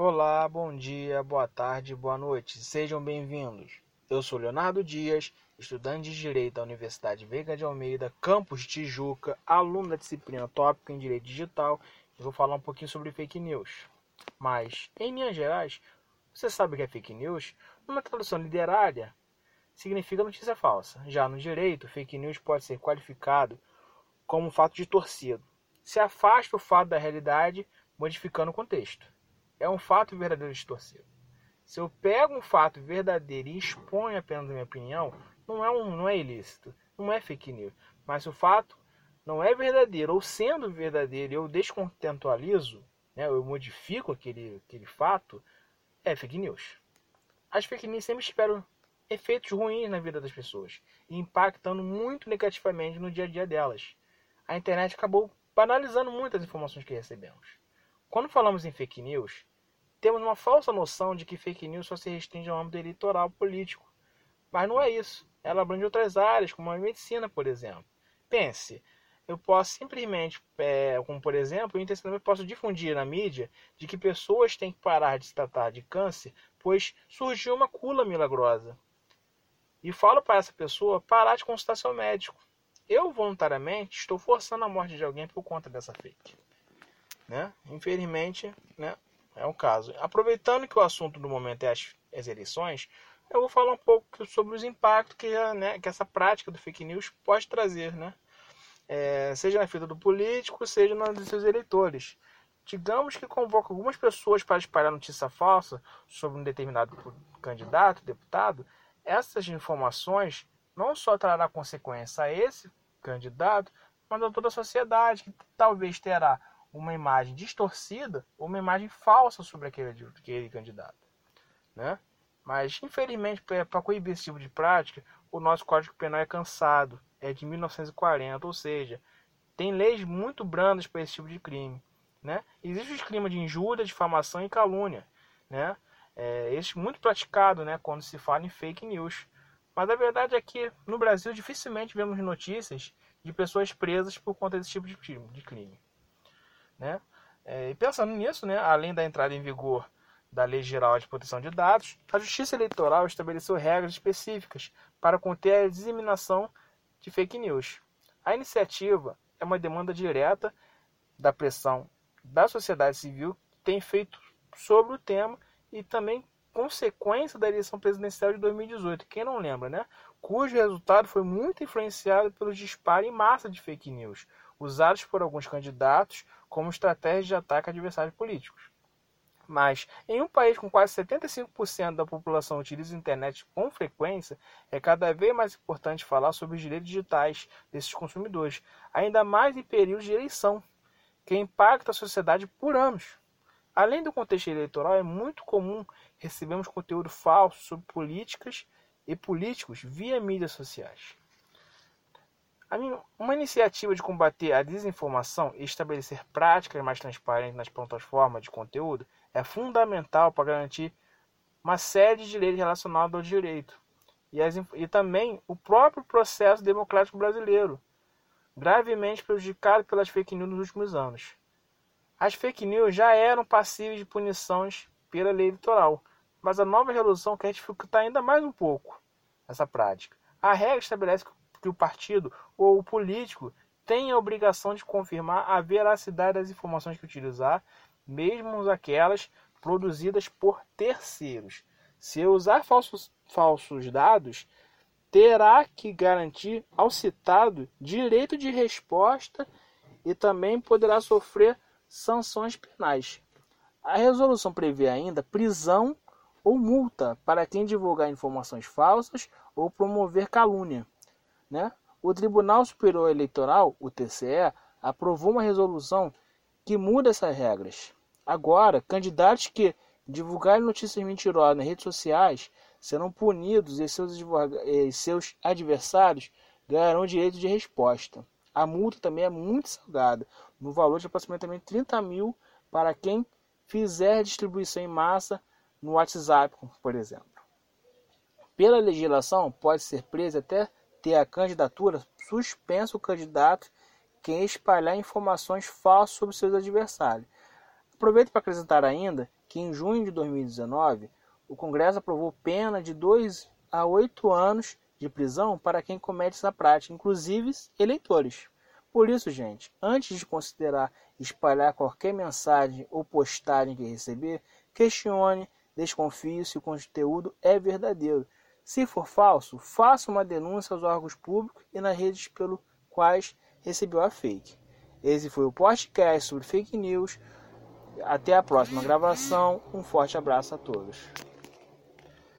Olá, bom dia, boa tarde, boa noite, sejam bem-vindos. Eu sou Leonardo Dias, estudante de Direito da Universidade Veiga de Almeida, campus Tijuca, aluno da disciplina Tópico em Direito Digital e vou falar um pouquinho sobre fake news. Mas, em linhas gerais, você sabe o que é fake news? Numa tradução literária, significa notícia falsa. Já no direito, fake news pode ser qualificado como um fato distorcido. Se afasta o fato da realidade, modificando o contexto é um fato verdadeiro distorcido. Se eu pego um fato verdadeiro e exponho apenas a minha opinião, não é, um, não é ilícito, não é fake news. Mas se o fato não é verdadeiro, ou sendo verdadeiro, eu descontextualizo, né, eu modifico aquele, aquele fato, é fake news. As fake news sempre esperam efeitos ruins na vida das pessoas, impactando muito negativamente no dia a dia delas. A internet acabou banalizando muitas informações que recebemos. Quando falamos em fake news, temos uma falsa noção de que fake news só se restringe ao âmbito eleitoral político. Mas não é isso. Ela abrange outras áreas, como a medicina, por exemplo. Pense, eu posso simplesmente, é, como por exemplo, eu intencionalmente posso difundir na mídia de que pessoas têm que parar de se tratar de câncer, pois surgiu uma cura milagrosa. E falo para essa pessoa parar de consultar seu médico. Eu voluntariamente estou forçando a morte de alguém por conta dessa fake. Né? Infelizmente, né? É um caso. Aproveitando que o assunto do momento é as, as eleições, eu vou falar um pouco sobre os impactos que, né, que essa prática do fake news pode trazer, né? É, seja na vida do político, seja nos seus eleitores. Digamos que convoca algumas pessoas para espalhar notícia falsa sobre um determinado candidato, deputado, essas informações não só trará consequência a esse candidato, mas a toda a sociedade, que talvez terá uma imagem distorcida ou uma imagem falsa sobre aquele, aquele candidato. Né? Mas, infelizmente, para coibir esse tipo de prática, o nosso Código Penal é cansado, é de 1940, ou seja, tem leis muito brandas para esse tipo de crime. Né? Existe o crime de injúria, difamação e calúnia. Né? É, esse muito praticado né, quando se fala em fake news. Mas a verdade é que no Brasil dificilmente vemos notícias de pessoas presas por conta desse tipo de crime. Né? É, e pensando nisso, né, além da entrada em vigor da Lei Geral de Proteção de Dados, a Justiça Eleitoral estabeleceu regras específicas para conter a disseminação de fake news. A iniciativa é uma demanda direta da pressão da sociedade civil que tem feito sobre o tema e também consequência da eleição presidencial de 2018, quem não lembra, né? Cujo resultado foi muito influenciado pelo disparo em massa de fake news, usados por alguns candidatos como estratégia de ataque a adversários políticos. Mas, em um país com quase 75% da população utiliza a internet com frequência, é cada vez mais importante falar sobre os direitos digitais desses consumidores, ainda mais em períodos de eleição, que impacta a sociedade por anos. Além do contexto eleitoral, é muito comum recebermos conteúdo falso sobre políticas e políticos via mídias sociais. Uma iniciativa de combater a desinformação e estabelecer práticas mais transparentes nas plataformas de conteúdo é fundamental para garantir uma série de direitos relacionados ao direito e, as, e também o próprio processo democrático brasileiro, gravemente prejudicado pelas fake news nos últimos anos. As fake news já eram passíveis de punições pela lei eleitoral, mas a nova resolução quer dificultar ainda mais um pouco essa prática. A regra estabelece que que o partido ou o político tem a obrigação de confirmar a veracidade das informações que utilizar, mesmo aquelas produzidas por terceiros. Se usar falsos, falsos dados, terá que garantir ao citado direito de resposta e também poderá sofrer sanções penais. A resolução prevê ainda prisão ou multa para quem divulgar informações falsas ou promover calúnia. Né? O Tribunal Superior Eleitoral, o TCE, aprovou uma resolução que muda essas regras. Agora, candidatos que divulgarem notícias mentirosas nas redes sociais serão punidos e seus, e seus adversários ganharão direito de resposta. A multa também é muito salgada, no valor de aproximadamente 30 mil para quem fizer distribuição em massa no WhatsApp, por exemplo. Pela legislação, pode ser preso até ter a candidatura, suspenso o candidato quem espalhar informações falsas sobre seus adversários. Aproveito para acrescentar ainda que em junho de 2019 o Congresso aprovou pena de 2 a 8 anos de prisão para quem comete essa prática, inclusive eleitores. Por isso, gente, antes de considerar espalhar qualquer mensagem ou postagem que receber, questione, desconfie se o conteúdo é verdadeiro. Se for falso, faça uma denúncia aos órgãos públicos e nas redes pelos quais recebeu a fake. Esse foi o podcast sobre fake news. Até a próxima gravação. Um forte abraço a todos.